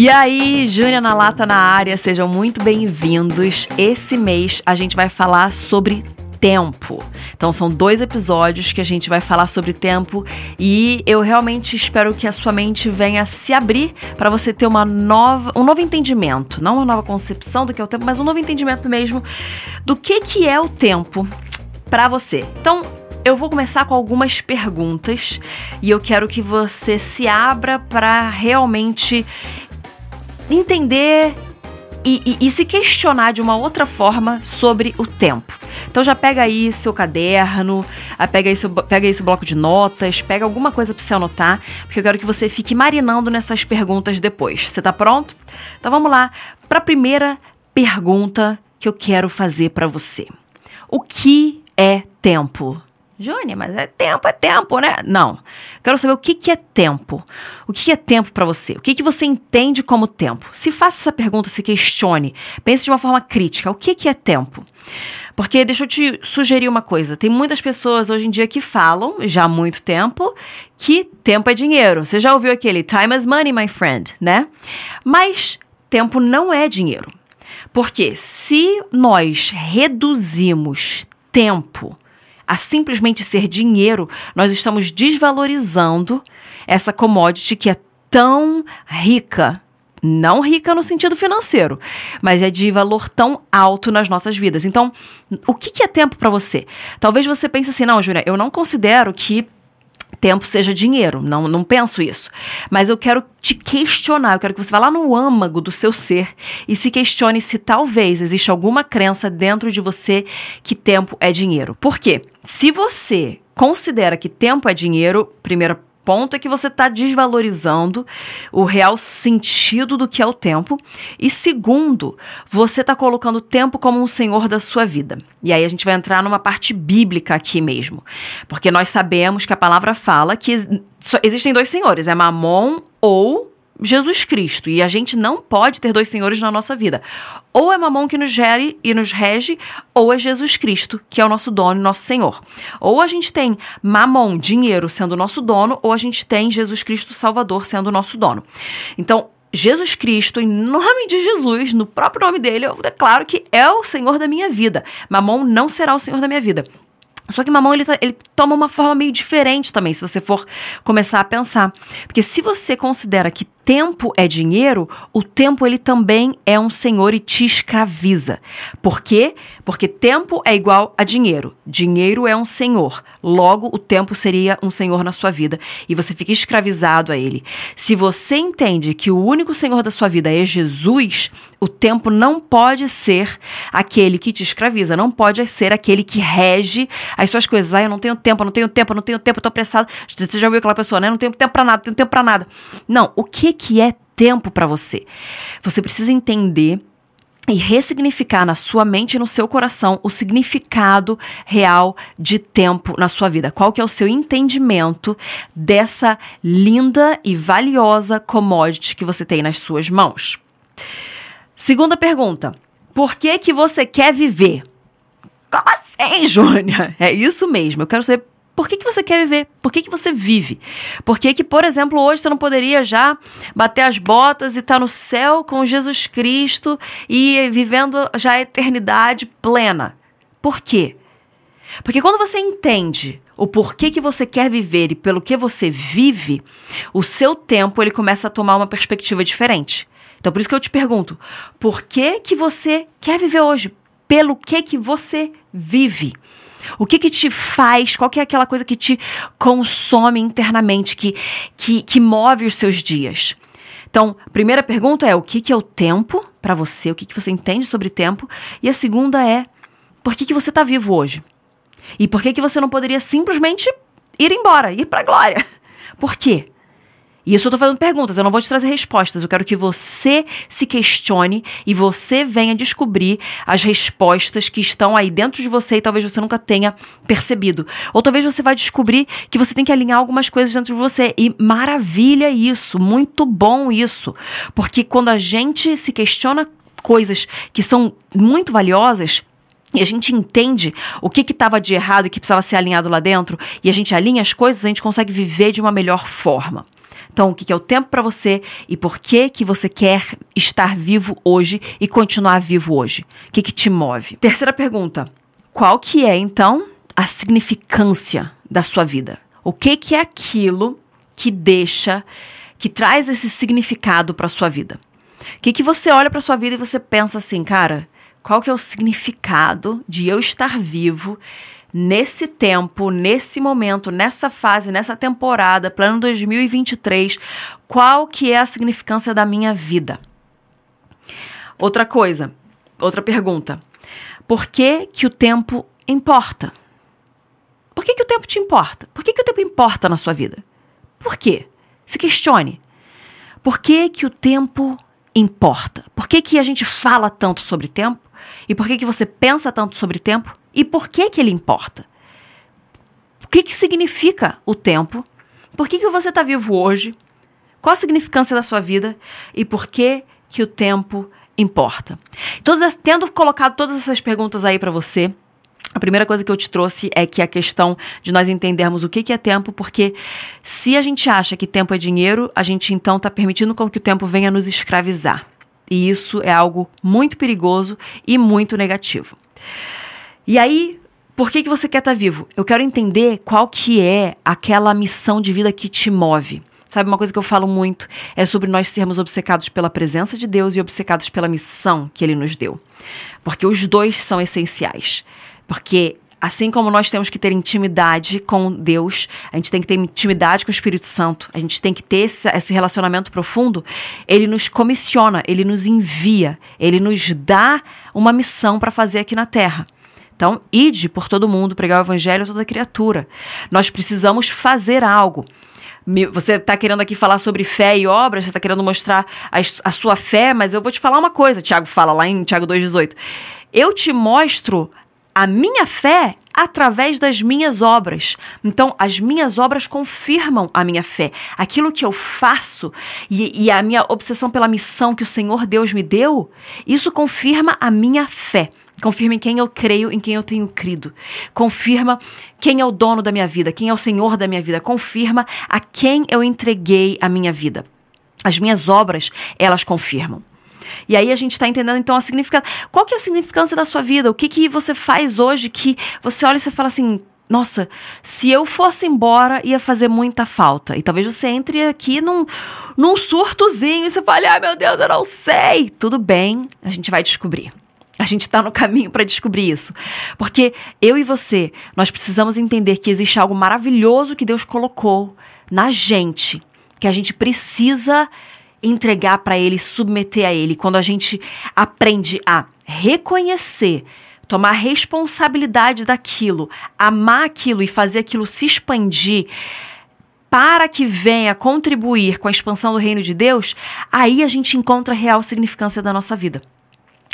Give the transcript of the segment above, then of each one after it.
E aí, Júnior na Lata na área, sejam muito bem-vindos. Esse mês a gente vai falar sobre tempo. Então são dois episódios que a gente vai falar sobre tempo e eu realmente espero que a sua mente venha se abrir para você ter uma nova, um novo entendimento, não uma nova concepção do que é o tempo, mas um novo entendimento mesmo do que que é o tempo para você. Então, eu vou começar com algumas perguntas e eu quero que você se abra para realmente entender e, e, e, se questionar de uma outra forma sobre o tempo. Então já pega aí seu caderno, ah, pega aí seu, pega aí seu bloco de notas, pega alguma coisa para você anotar, porque eu quero que você fique marinando nessas perguntas depois. Você tá pronto? Então vamos lá para a primeira pergunta que eu quero fazer para você. O que é tempo? Júnior, mas é tempo, é tempo, né? Não. Quero saber o que, que é tempo. O que, que é tempo para você? O que, que você entende como tempo? Se faça essa pergunta, se questione. Pense de uma forma crítica. O que, que é tempo? Porque deixa eu te sugerir uma coisa. Tem muitas pessoas hoje em dia que falam, já há muito tempo, que tempo é dinheiro. Você já ouviu aquele time is money, my friend, né? Mas tempo não é dinheiro. Porque se nós reduzimos tempo a simplesmente ser dinheiro, nós estamos desvalorizando essa commodity que é tão rica. Não rica no sentido financeiro, mas é de valor tão alto nas nossas vidas. Então, o que, é tempo para você? Talvez você pense assim: não, Júlia, eu não considero que tempo seja dinheiro. Não, não penso isso. Mas eu quero te questionar, eu quero que você vá lá no âmago do seu ser e se questione se talvez existe alguma crença dentro de você que tempo é dinheiro. Por quê? Se você considera que tempo é dinheiro, primeira ponto é que você está desvalorizando o real sentido do que é o tempo. E segundo, você está colocando o tempo como um senhor da sua vida. E aí a gente vai entrar numa parte bíblica aqui mesmo. Porque nós sabemos que a palavra fala que existem dois senhores: é Mamon ou Jesus Cristo. E a gente não pode ter dois senhores na nossa vida. Ou é Mamon que nos gere e nos rege, ou é Jesus Cristo, que é o nosso dono e nosso Senhor. Ou a gente tem Mamon, dinheiro, sendo o nosso dono, ou a gente tem Jesus Cristo Salvador sendo o nosso dono. Então, Jesus Cristo, em nome de Jesus, no próprio nome dele, eu declaro que é o Senhor da minha vida. Mamon não será o Senhor da minha vida. Só que mamão ele, tá, ele toma uma forma meio diferente também, se você for começar a pensar. Porque se você considera que tempo é dinheiro, o tempo ele também é um senhor e te escraviza. Por quê? Porque tempo é igual a dinheiro. Dinheiro é um senhor. Logo, o tempo seria um senhor na sua vida e você fica escravizado a ele. Se você entende que o único senhor da sua vida é Jesus, o tempo não pode ser aquele que te escraviza, não pode ser aquele que rege as suas coisas. Ah, eu não tenho tempo, eu não tenho tempo, eu não tenho tempo, eu tô apressado. Você já ouviu aquela pessoa, né? Eu não tenho tempo para nada, não tenho tempo para nada. Não, o que que é tempo para você. Você precisa entender e ressignificar na sua mente e no seu coração o significado real de tempo na sua vida. Qual que é o seu entendimento dessa linda e valiosa commodity que você tem nas suas mãos? Segunda pergunta: por que que você quer viver? Como assim, Júnia? É isso mesmo. Eu quero saber por que, que você quer viver? Por que, que você vive? Por que, que, por exemplo, hoje você não poderia já bater as botas e estar tá no céu com Jesus Cristo e vivendo já a eternidade plena? Por quê? Porque quando você entende o porquê que você quer viver e pelo que você vive, o seu tempo ele começa a tomar uma perspectiva diferente. Então por isso que eu te pergunto, por que que você quer viver hoje? Pelo que que você vive? O que que te faz? Qual que é aquela coisa que te consome internamente, que, que, que move os seus dias? Então, primeira pergunta é o que, que é o tempo para você? O que, que você entende sobre tempo? E a segunda é por que, que você está vivo hoje? E por que, que você não poderia simplesmente ir embora, ir para a glória? Por quê? E isso eu tô fazendo perguntas, eu não vou te trazer respostas. Eu quero que você se questione e você venha descobrir as respostas que estão aí dentro de você e talvez você nunca tenha percebido. Ou talvez você vai descobrir que você tem que alinhar algumas coisas dentro de você. E maravilha isso, muito bom isso. Porque quando a gente se questiona coisas que são muito valiosas, e a gente entende o que estava de errado e que precisava ser alinhado lá dentro, e a gente alinha as coisas, a gente consegue viver de uma melhor forma Então, o que é o tempo para você e por que que você quer estar vivo hoje e continuar vivo hoje? O que, que te move? Terceira pergunta: qual que é então a significância da sua vida? O que que é aquilo que deixa, que traz esse significado para sua vida? O que que você olha para sua vida e você pensa assim, cara? Qual que é o significado de eu estar vivo nesse tempo, nesse momento, nessa fase, nessa temporada, plano 2023, qual que é a significância da minha vida? Outra coisa, outra pergunta. Por que que o tempo importa? Por que que o tempo te importa? Por que que o tempo importa na sua vida? Por quê? Se questione. Por que que o tempo importa? Por que que a gente fala tanto sobre tempo? E por que que você pensa tanto sobre tempo? E por que que ele importa? O que que significa o tempo? Por que que você está vivo hoje? Qual a significância da sua vida? E por que que o tempo importa? Todas, tendo colocado todas essas perguntas aí para você, a primeira coisa que eu te trouxe é que a questão de nós entendermos o que, que é tempo, porque se a gente acha que tempo é dinheiro, a gente então está permitindo com que o tempo venha nos escravizar. E isso é algo muito perigoso e muito negativo. E aí, por que, que você quer estar tá vivo? Eu quero entender qual que é aquela missão de vida que te move. Sabe, uma coisa que eu falo muito é sobre nós sermos obcecados pela presença de Deus e obcecados pela missão que Ele nos deu. Porque os dois são essenciais. Porque Assim como nós temos que ter intimidade com Deus, a gente tem que ter intimidade com o Espírito Santo, a gente tem que ter esse, esse relacionamento profundo, ele nos comissiona, ele nos envia, ele nos dá uma missão para fazer aqui na terra. Então, ide por todo mundo, pregar o evangelho a toda criatura. Nós precisamos fazer algo. Você está querendo aqui falar sobre fé e obras, você está querendo mostrar a, a, sua fé, mas eu vou te falar uma coisa, Tiago fala lá em Tiago 2,18. Eu te mostro a minha fé através das minhas obras. Então, as minhas obras confirmam a minha fé. Aquilo que eu faço e, e, a minha obsessão pela missão que o Senhor Deus me deu, isso confirma a minha fé. Confirma em quem eu creio, em quem eu tenho crido. Confirma quem é o dono da minha vida, quem é o Senhor da minha vida. Confirma a quem eu entreguei a minha vida. As minhas obras, elas confirmam. E aí a gente está entendendo então a significância. Qual que é a significância da sua vida? O que, que você faz hoje que você olha e você fala assim, nossa, se eu fosse embora, ia fazer muita falta. E talvez você entre aqui num, num surtozinho e você fale, ai meu Deus, eu não sei. Tudo bem, a gente vai descobrir. A gente está no caminho para descobrir isso. Porque eu e você, nós precisamos entender que existe algo maravilhoso que Deus colocou na gente, que a gente precisa entregar para Ele, submeter a Ele. Quando a gente aprende a reconhecer, tomar responsabilidade daquilo, amar aquilo e fazer aquilo se expandir para que venha contribuir com a expansão do reino de Deus, aí a gente encontra a real significância da nossa vida.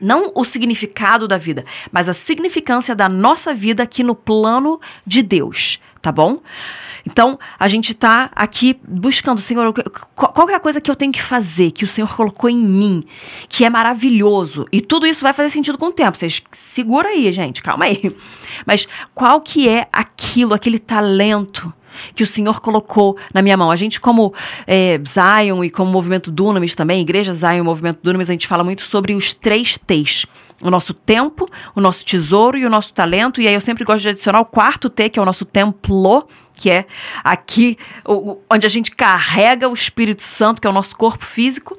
Não o significado da vida, mas a significância da nossa vida aqui no plano de Deus, tá bom? Então, a gente está aqui buscando, Senhor, qual é a coisa que eu tenho que fazer, que o Senhor colocou em mim, que é maravilhoso. E tudo isso vai fazer sentido com o tempo. Vocês segura aí, gente, calma aí. Mas qual que é aquilo, aquele talento que o Senhor colocou na minha mão. A gente, como é, Zion e como movimento Dunamis também, Igreja Zion e movimento Dunamis, a gente fala muito sobre os três T's. O nosso tempo, o nosso tesouro e o nosso talento. E aí eu sempre gosto de adicionar o quarto T, que é o nosso templo, que é aqui onde a gente carrega o Espírito Santo, que é o nosso corpo físico.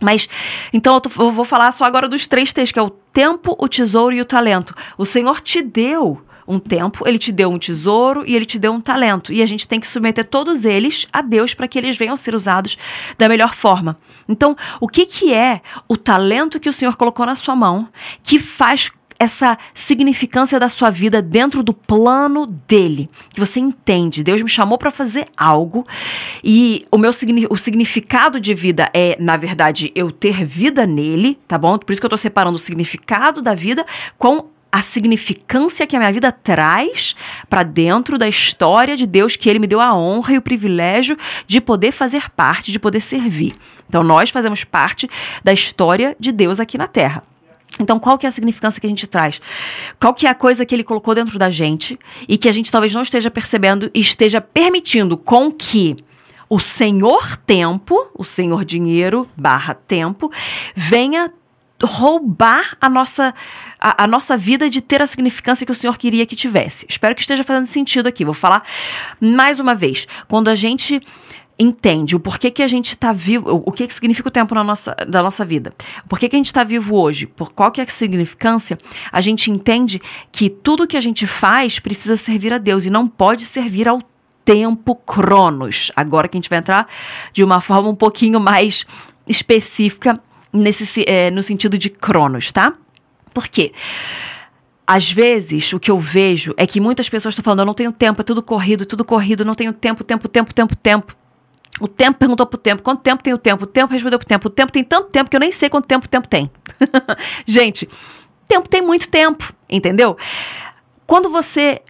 Mas, então eu, tô, eu, vou falar só agora dos três T's, que é o tempo, o tesouro e o talento. O Senhor te deu um tempo, ele te deu um tesouro e ele te deu um talento. E a gente tem que submeter todos eles a Deus para que eles venham ser usados da melhor forma. Então, o que, que é o talento que o Senhor colocou na sua mão que faz essa significância da sua vida dentro do plano dele, que você entende. Deus me chamou para fazer algo e o meu o significado de vida é, na verdade, eu ter vida nele, tá bom? Por isso que eu tô separando o significado da vida com a significância que a minha vida traz para dentro da história de Deus, que Ele me deu a honra e o privilégio de poder fazer parte, de poder servir. Então, nós fazemos parte da história de Deus aqui na Terra. Então, qual que é a significância que a gente traz? Qual que é a coisa que ele colocou dentro da gente e que a gente talvez não esteja percebendo e esteja permitindo com que o senhor tempo, o senhor dinheiro barra tempo, venha roubar a nossa a, a, nossa vida de ter a significância que o Senhor queria que tivesse. Espero que esteja fazendo sentido aqui. Vou falar mais uma vez. Quando a gente entende o porquê que a gente está vivo, o que, que significa o tempo na nossa, da nossa vida, por que, que a gente está vivo hoje, por qual que é a significância, a gente entende que tudo que a gente faz precisa servir a Deus e não pode servir ao tempo cronos. Agora que a gente vai entrar de uma forma um pouquinho mais específica nesse, é, no sentido de cronos, tá? Por quê? às vezes, o que eu vejo é que muitas pessoas estão falando: eu não tenho tempo, é tudo corrido, tudo corrido, não tenho tempo, tempo, tempo, tempo, tempo. O tempo perguntou pro tempo, quanto tempo tem o tempo? O tempo respondeu pro tempo. O tempo tem tanto tempo que eu nem sei quanto tempo o tempo tem. Gente, tempo tem muito tempo, entendeu? Quando você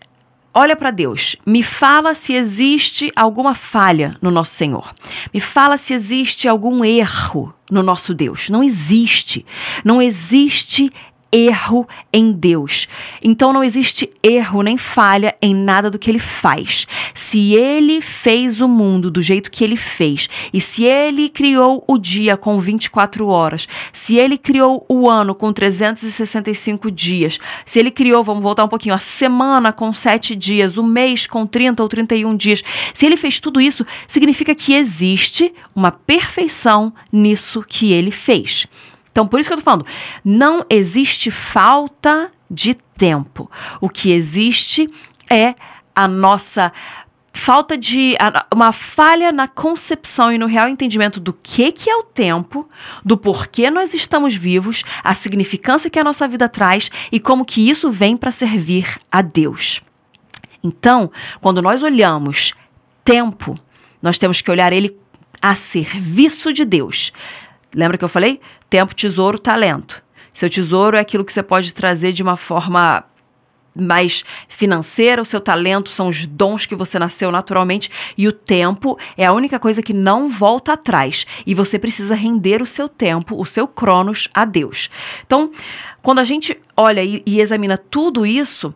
olha para Deus, me fala se existe alguma falha no nosso Senhor. Me fala se existe algum erro no nosso Deus. Não existe. Não existe erro em Deus. Então não existe erro nem falha em nada do que ele faz. Se ele fez o mundo do jeito que ele fez, e se ele criou o dia com 24 horas, se ele criou o ano com 365 dias, se ele criou, vamos voltar um pouquinho, a semana com 7 dias, o mês com 30 ou 31 dias, se ele fez tudo isso, significa que existe uma perfeição nisso que ele fez. Então, por isso que eu tô falando, não existe falta de tempo. O que existe é a nossa falta de uma falha na concepção e no real entendimento do que que é o tempo, do porquê nós estamos vivos, a significância que a nossa vida traz e como que isso vem para servir a Deus. Então, quando nós olhamos tempo, nós temos que olhar ele a serviço de Deus. Lembra que eu falei? Tempo, tesouro, talento. Seu tesouro é aquilo que você pode trazer de uma forma mais financeira, o seu talento são os dons que você nasceu naturalmente e o tempo é a única coisa que não volta atrás e você precisa render o seu tempo, o seu cronos a Deus. Então, quando a gente olha e, e examina tudo isso,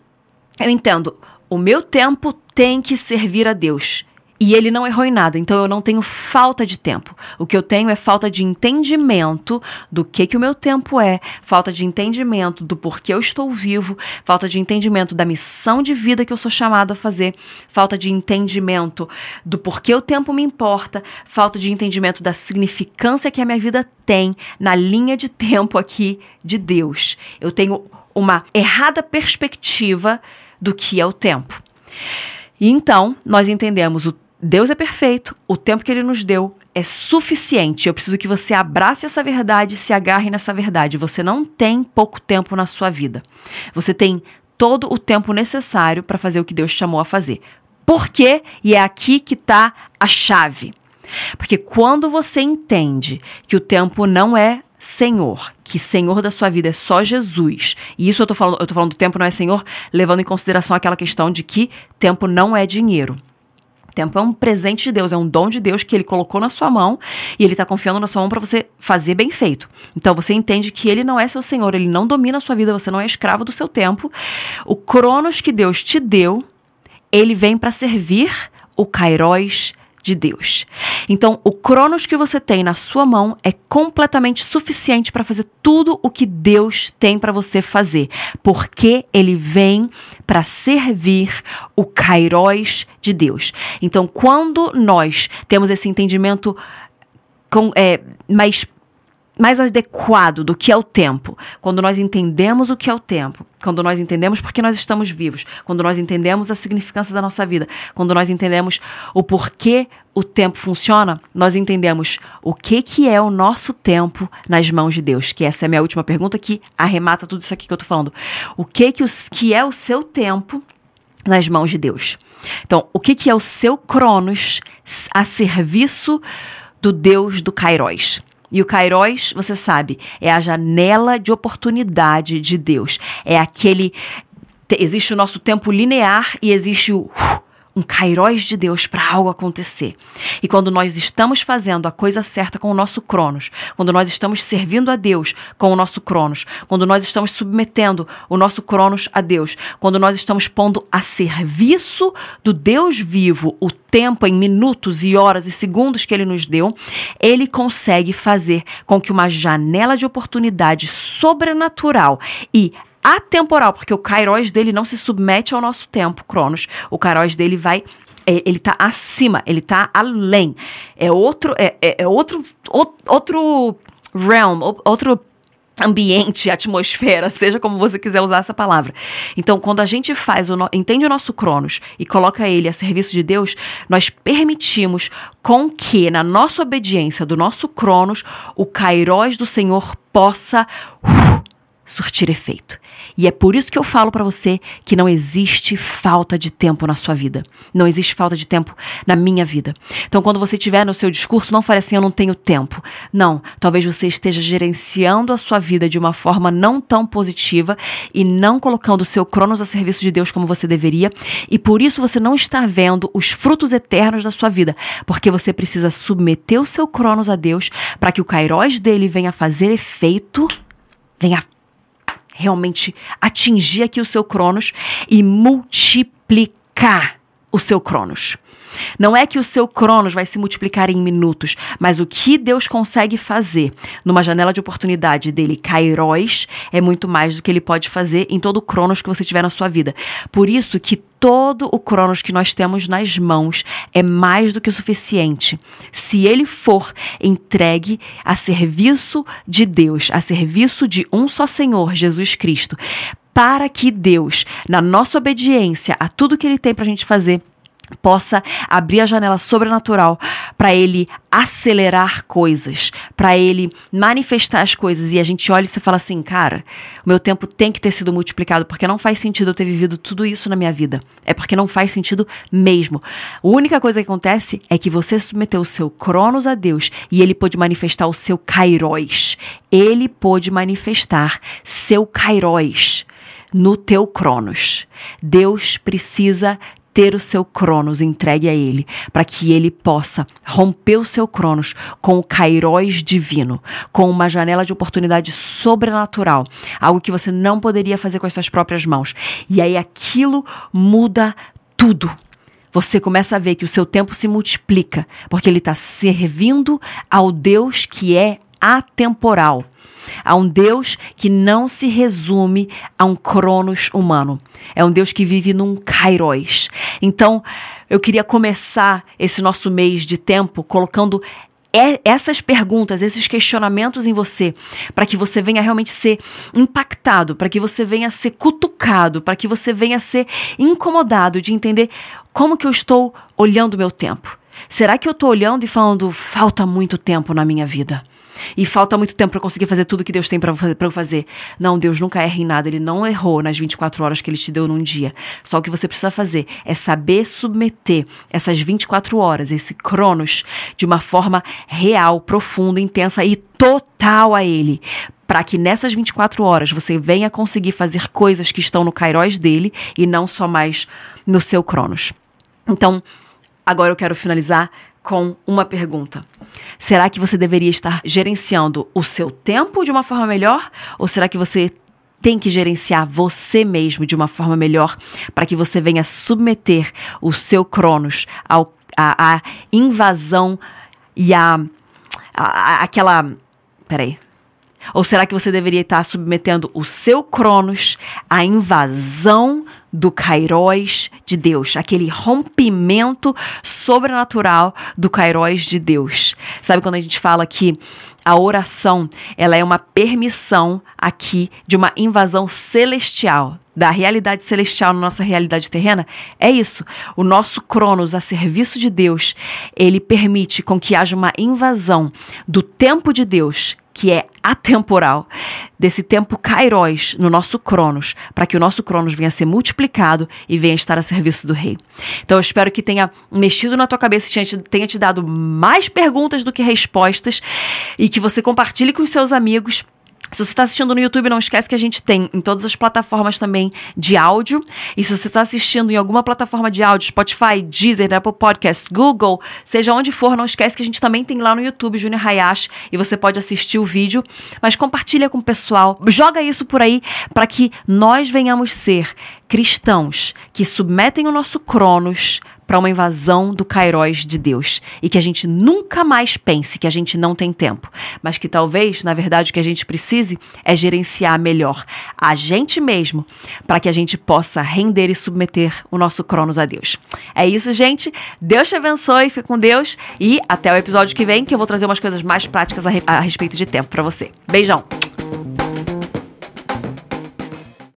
eu entendo, o meu tempo tem que servir a Deus. E ele não errou em nada, então eu não tenho falta de tempo. O que eu tenho é falta de entendimento do que que o meu tempo é, falta de entendimento do porquê eu estou vivo, falta de entendimento da missão de vida que eu sou chamado a fazer, falta de entendimento do porquê o tempo me importa, falta de entendimento da significância que a minha vida tem na linha de tempo aqui de Deus. Eu tenho uma errada perspectiva do que é o tempo. Então, nós entendemos o Deus é perfeito, o tempo que ele nos deu é suficiente. Eu preciso que você abrace essa verdade, se agarre nessa verdade. Você não tem pouco tempo na sua vida. Você tem todo o tempo necessário para fazer o que Deus chamou a fazer. Por quê? E é aqui que está a chave. Porque quando você entende que o tempo não é Senhor, que Senhor da sua vida é só Jesus. E isso eu tô falando, eu falando do tempo não é Senhor, levando em consideração aquela questão de que tempo não é dinheiro. Tempo é um presente de Deus, é um dom de Deus que ele colocou na sua mão e ele está confiando na sua mão para você fazer bem feito. Então você entende que ele não é seu senhor, ele não domina a sua vida, você não é escravo do seu tempo. O cronos que Deus te deu, ele vem para servir o kairos de Deus. Então, o Cronos que você tem na sua mão é completamente suficiente para fazer tudo o que Deus tem para você fazer, porque ele vem para servir o Kairos de Deus. Então, quando nós temos esse entendimento com, é, mais mais adequado do que é o tempo, quando nós entendemos o que é o tempo, quando nós entendemos por que nós estamos vivos, quando nós entendemos a significância da nossa vida, quando nós entendemos o porquê o tempo funciona, nós entendemos o que que é o nosso tempo nas mãos de Deus, que essa é a minha última pergunta que arremata tudo isso aqui que eu tô falando. O que que, os, que é o seu tempo nas mãos de Deus? Então, o que que é o seu cronos a serviço do Deus do Kairos? E o Kairos, você sabe, é a janela de oportunidade de Deus. É aquele. Existe o nosso tempo linear e existe o, um kairos de Deus para algo acontecer. E quando nós estamos fazendo a coisa certa com o nosso cronos, quando nós estamos servindo a Deus com o nosso cronos, quando nós estamos submetendo o nosso cronos a Deus, quando nós estamos pondo a serviço do Deus vivo o tempo em minutos e horas e segundos que ele nos deu, ele consegue fazer com que uma janela de oportunidade sobrenatural e atemporal, porque o kairos dele não se submete ao nosso tempo, Cronos. O kairos dele vai é, ele está acima, ele está além. É outro é, é, é outro outro realm, outro ambiente, atmosfera, seja como você quiser usar essa palavra. Então, quando a gente faz o no, entende o nosso Cronos e coloca ele a serviço de Deus, nós permitimos com que na nossa obediência do nosso Cronos, o Kairos do Senhor possa uh, surtir efeito. E é por isso que eu falo para você que não existe falta de tempo na sua vida. Não existe falta de tempo na minha vida. Então, quando você tiver no seu discurso, não fale assim, eu não tenho tempo. Não, talvez você esteja gerenciando a sua vida de uma forma não tão positiva e não colocando o seu cronos a serviço de Deus como você deveria. E por isso você não está vendo os frutos eternos da sua vida, porque você precisa submeter o seu cronos a Deus para que o kairos dele venha fazer efeito, venha realmente atingir aqui o seu Cronos e multiplicar o seu Cronos. Não é que o seu cronos vai se multiplicar em minutos, mas o que Deus consegue fazer numa janela de oportunidade dele, Kairos, é muito mais do que ele pode fazer em todo o cronos que você tiver na sua vida. Por isso que todo o cronos que nós temos nas mãos é mais do que o suficiente. Se ele for entregue a serviço de Deus, a serviço de um só Senhor, Jesus Cristo, para que Deus, na nossa obediência a tudo que ele tem para a gente fazer, possa abrir a janela sobrenatural para ele acelerar coisas, para ele manifestar as coisas e a gente olha e você fala assim, cara, o meu tempo tem que ter sido multiplicado porque não faz sentido eu ter vivido tudo isso na minha vida. É porque não faz sentido mesmo. A única coisa que acontece é que você submeteu o seu cronos a Deus e ele pôde manifestar o seu kairos. Ele pôde manifestar seu kairos no teu cronos. Deus precisa ter o seu Cronos entregue a ele, para que ele possa romper o seu Cronos com o Kairos divino, com uma janela de oportunidade sobrenatural, algo que você não poderia fazer com as suas próprias mãos. E aí aquilo muda tudo. Você começa a ver que o seu tempo se multiplica, porque ele está servindo ao Deus que é atemporal a um Deus que não se resume a um cronos humano. É um Deus que vive num kairos. Então, eu queria começar esse nosso mês de tempo colocando essas perguntas, esses questionamentos em você, para que você venha realmente ser impactado, para que você venha ser cutucado, para que você venha ser incomodado de entender como que eu estou olhando o meu tempo. Será que eu estou olhando e falando, falta muito tempo na minha vida? E falta muito tempo para conseguir fazer tudo que Deus tem para eu fazer. Não, Deus nunca erra em nada. Ele não errou nas 24 horas que ele te deu num dia. Só o que você precisa fazer é saber submeter essas 24 horas, esse cronos, de uma forma real, profunda, intensa e total a ele para que nessas 24 horas você venha conseguir fazer coisas que estão no kairos dele e não só mais no seu cronos. Então, agora eu quero finalizar com uma pergunta. Será que você deveria estar gerenciando o seu tempo de uma forma melhor? Ou será que você tem que gerenciar você mesmo de uma forma melhor para que você venha submeter o seu Cronos ao, invasão e a aquela. Peraí. Ou será que você deveria estar submetendo o seu Cronos à invasão do Kairos de Deus, aquele rompimento sobrenatural do Kairos de Deus. Sabe quando a gente fala que a oração, ela é uma permissão aqui de uma invasão celestial, da realidade celestial na nossa realidade terrena? É isso. O nosso Cronos a serviço de Deus, ele permite com que haja uma invasão do tempo de Deus que é atemporal, desse tempo kairos no nosso cronos, para que o nosso cronos venha a ser multiplicado e venha estar a serviço do rei. Então eu espero que tenha mexido na tua cabeça tenha te dado mais perguntas do que respostas e que você compartilhe com os seus amigos Se você está assistindo no YouTube, não esquece que a gente tem em todas as plataformas também de áudio. E se você está assistindo em alguma plataforma de áudio, Spotify, Deezer, Apple Podcasts, Google, seja onde for, não esquece que a gente também tem lá no YouTube Junior Hayashi e você pode assistir o vídeo. Mas compartilha com o pessoal, joga isso por aí para que nós venhamos ser cristãos que submetem o nosso Cronos para uma invasão do Kairos de Deus e que a gente nunca mais pense que a gente não tem tempo, mas que talvez, na verdade, o que a gente precise é gerenciar melhor a gente mesmo para que a gente possa render e submeter o nosso Cronos a Deus. É isso, gente. Deus te abençoe, fique com Deus e até o episódio que vem que eu vou trazer umas coisas mais práticas a, a respeito de tempo para você. Beijão.